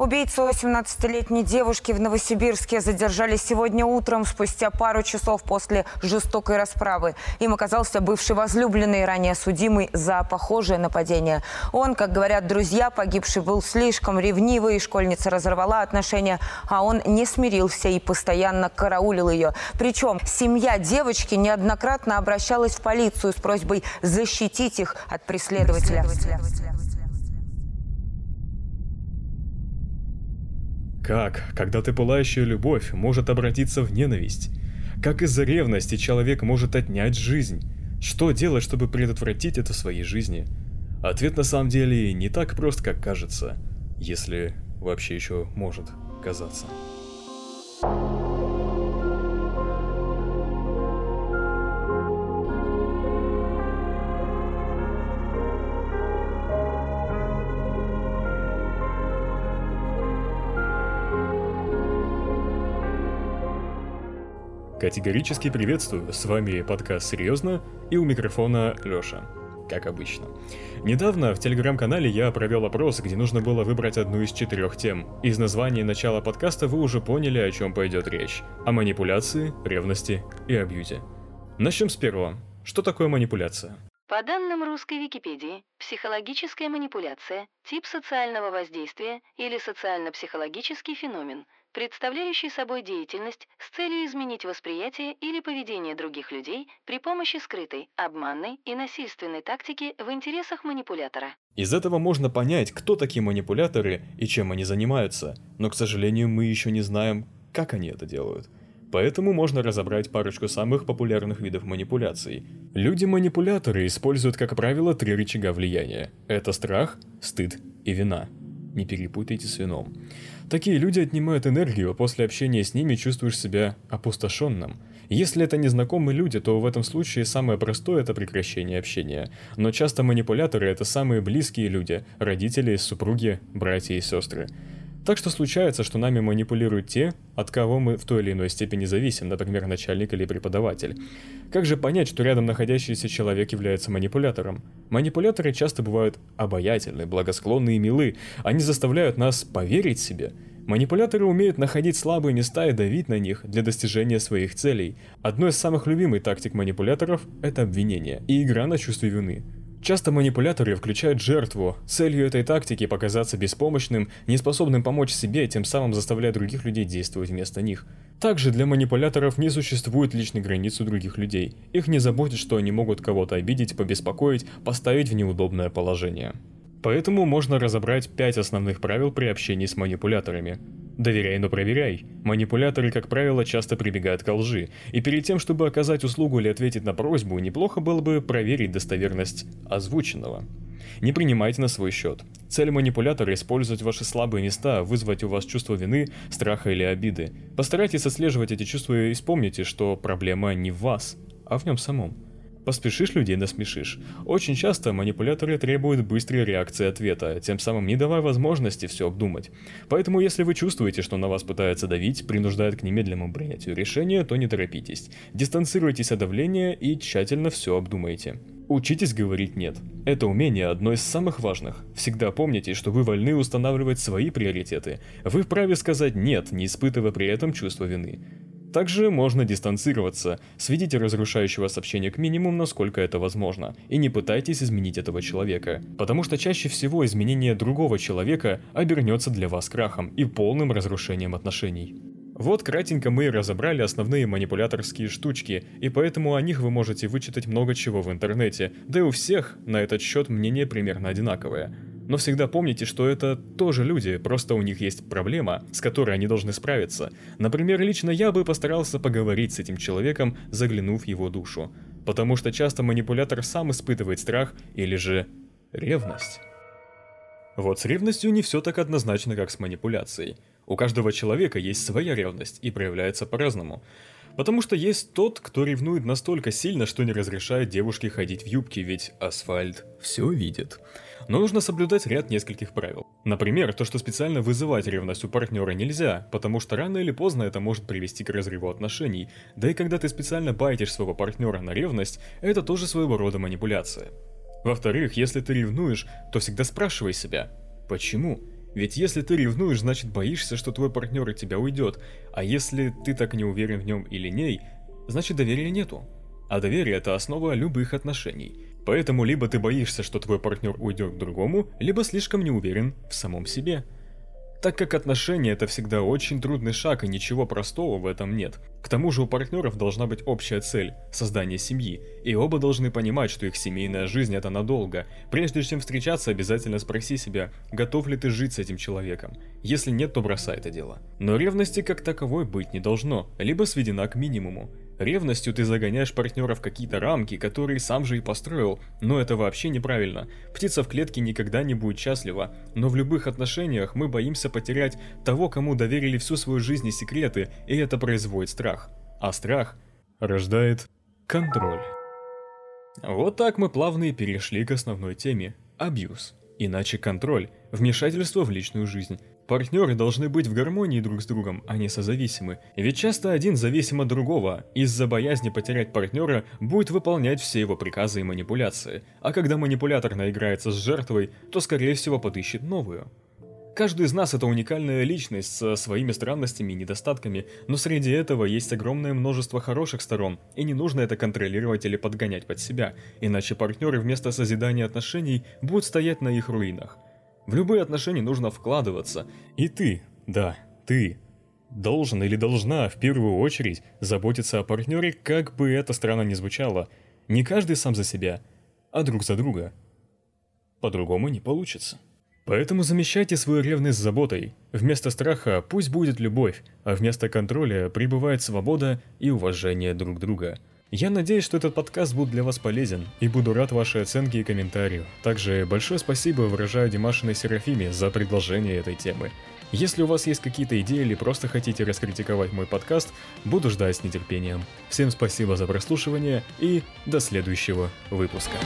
Убийцу 18-летней девушки в Новосибирске задержали сегодня утром, спустя пару часов после жестокой расправы. Им оказался бывший возлюбленный, ранее судимый за похожее нападение. Он, как говорят друзья, погибший был слишком ревнивый, школьница разорвала отношения, а он не смирился и постоянно караулил ее. Причем семья девочки неоднократно обращалась в полицию с просьбой защитить их от преследователя. преследователя. Как, когда ты пылающая любовь может обратиться в ненависть? Как из-за ревности человек может отнять жизнь? Что делать, чтобы предотвратить это в своей жизни? Ответ на самом деле не так прост, как кажется, если вообще еще может казаться. Категорически приветствую, с вами подкаст «Серьезно» и у микрофона Лёша, как обычно. Недавно в телеграм-канале я провел опрос, где нужно было выбрать одну из четырех тем. Из названия начала подкаста вы уже поняли, о чем пойдет речь. О манипуляции, ревности и абьюзе. Начнем с первого. Что такое манипуляция? По данным русской Википедии, психологическая манипуляция – тип социального воздействия или социально-психологический феномен – представляющий собой деятельность с целью изменить восприятие или поведение других людей при помощи скрытой, обманной и насильственной тактики в интересах манипулятора. Из этого можно понять, кто такие манипуляторы и чем они занимаются, но, к сожалению, мы еще не знаем, как они это делают. Поэтому можно разобрать парочку самых популярных видов манипуляций. Люди-манипуляторы используют, как правило, три рычага влияния. Это страх, стыд и вина. Не перепутайте с вином. Такие люди отнимают энергию, а после общения с ними чувствуешь себя опустошенным. Если это незнакомые люди, то в этом случае самое простое – это прекращение общения. Но часто манипуляторы – это самые близкие люди – родители, супруги, братья и сестры. Так что случается, что нами манипулируют те, от кого мы в той или иной степени зависим, например, начальник или преподаватель. Как же понять, что рядом находящийся человек является манипулятором? Манипуляторы часто бывают обаятельны, благосклонны и милы. Они заставляют нас поверить себе. Манипуляторы умеют находить слабые места и давить на них для достижения своих целей. Одной из самых любимых тактик манипуляторов – это обвинение и игра на чувстве вины. Часто манипуляторы включают жертву. Целью этой тактики показаться беспомощным, неспособным помочь себе, тем самым заставляя других людей действовать вместо них. Также для манипуляторов не существует личной границы других людей. Их не заботит, что они могут кого-то обидеть, побеспокоить, поставить в неудобное положение. Поэтому можно разобрать пять основных правил при общении с манипуляторами. Доверяй, но проверяй. Манипуляторы, как правило, часто прибегают к лжи, и перед тем, чтобы оказать услугу или ответить на просьбу, неплохо было бы проверить достоверность озвученного. Не принимайте на свой счет. Цель манипулятора – использовать ваши слабые места, вызвать у вас чувство вины, страха или обиды. Постарайтесь отслеживать эти чувства и вспомните, что проблема не в вас, а в нем самом. Поспешишь, людей насмешишь. Очень часто манипуляторы требуют быстрой реакции ответа, тем самым не давая возможности все обдумать. Поэтому если вы чувствуете, что на вас пытаются давить, принуждают к немедленному принятию решения, то не торопитесь. Дистанцируйтесь от давления и тщательно все обдумайте. Учитесь говорить «нет». Это умение одно из самых важных. Всегда помните, что вы вольны устанавливать свои приоритеты. Вы вправе сказать «нет», не испытывая при этом чувство вины. Также можно дистанцироваться, сведите разрушающего сообщения к минимуму, насколько это возможно, и не пытайтесь изменить этого человека, потому что чаще всего изменение другого человека обернется для вас крахом и полным разрушением отношений. Вот кратенько мы и разобрали основные манипуляторские штучки, и поэтому о них вы можете вычитать много чего в интернете, да и у всех на этот счет мнение примерно одинаковое – но всегда помните, что это тоже люди, просто у них есть проблема, с которой они должны справиться. Например, лично я бы постарался поговорить с этим человеком, заглянув в его душу. Потому что часто манипулятор сам испытывает страх или же ревность. Вот с ревностью не все так однозначно, как с манипуляцией. У каждого человека есть своя ревность и проявляется по-разному. Потому что есть тот, кто ревнует настолько сильно, что не разрешает девушке ходить в юбке, ведь асфальт все видит. Но нужно соблюдать ряд нескольких правил. Например, то, что специально вызывать ревность у партнера нельзя, потому что рано или поздно это может привести к разрыву отношений. Да и когда ты специально байтишь своего партнера на ревность, это тоже своего рода манипуляция. Во-вторых, если ты ревнуешь, то всегда спрашивай себя, почему? Ведь если ты ревнуешь, значит боишься, что твой партнер от тебя уйдет, а если ты так не уверен в нем или ней, значит доверия нету. А доверие – это основа любых отношений. Поэтому либо ты боишься, что твой партнер уйдет к другому, либо слишком не уверен в самом себе. Так как отношения это всегда очень трудный шаг и ничего простого в этом нет. К тому же у партнеров должна быть общая цель – создание семьи, и оба должны понимать, что их семейная жизнь это надолго. Прежде чем встречаться, обязательно спроси себя, готов ли ты жить с этим человеком. Если нет, то бросай это дело. Но ревности как таковой быть не должно, либо сведена к минимуму. Ревностью ты загоняешь партнера в какие-то рамки, которые сам же и построил, но это вообще неправильно. Птица в клетке никогда не будет счастлива, но в любых отношениях мы боимся потерять того, кому доверили всю свою жизнь и секреты, и это производит страх. А страх рождает контроль. Вот так мы плавно и перешли к основной теме – абьюз. Иначе контроль – вмешательство в личную жизнь. Партнеры должны быть в гармонии друг с другом, а не созависимы. Ведь часто один зависим от другого, из-за боязни потерять партнера будет выполнять все его приказы и манипуляции. А когда манипулятор наиграется с жертвой, то скорее всего подыщет новую. Каждый из нас это уникальная личность со своими странностями и недостатками, но среди этого есть огромное множество хороших сторон, и не нужно это контролировать или подгонять под себя, иначе партнеры вместо созидания отношений будут стоять на их руинах. В любые отношения нужно вкладываться, и ты, да, ты, должен или должна в первую очередь заботиться о партнере, как бы это странно ни звучало. Не каждый сам за себя, а друг за друга. По-другому не получится. Поэтому замещайте свою ревность заботой. Вместо страха пусть будет любовь, а вместо контроля пребывает свобода и уважение друг друга. Я надеюсь, что этот подкаст будет для вас полезен, и буду рад вашей оценке и комментарию. Также большое спасибо выражаю Димашиной Серафиме за предложение этой темы. Если у вас есть какие-то идеи или просто хотите раскритиковать мой подкаст, буду ждать с нетерпением. Всем спасибо за прослушивание и до следующего выпуска.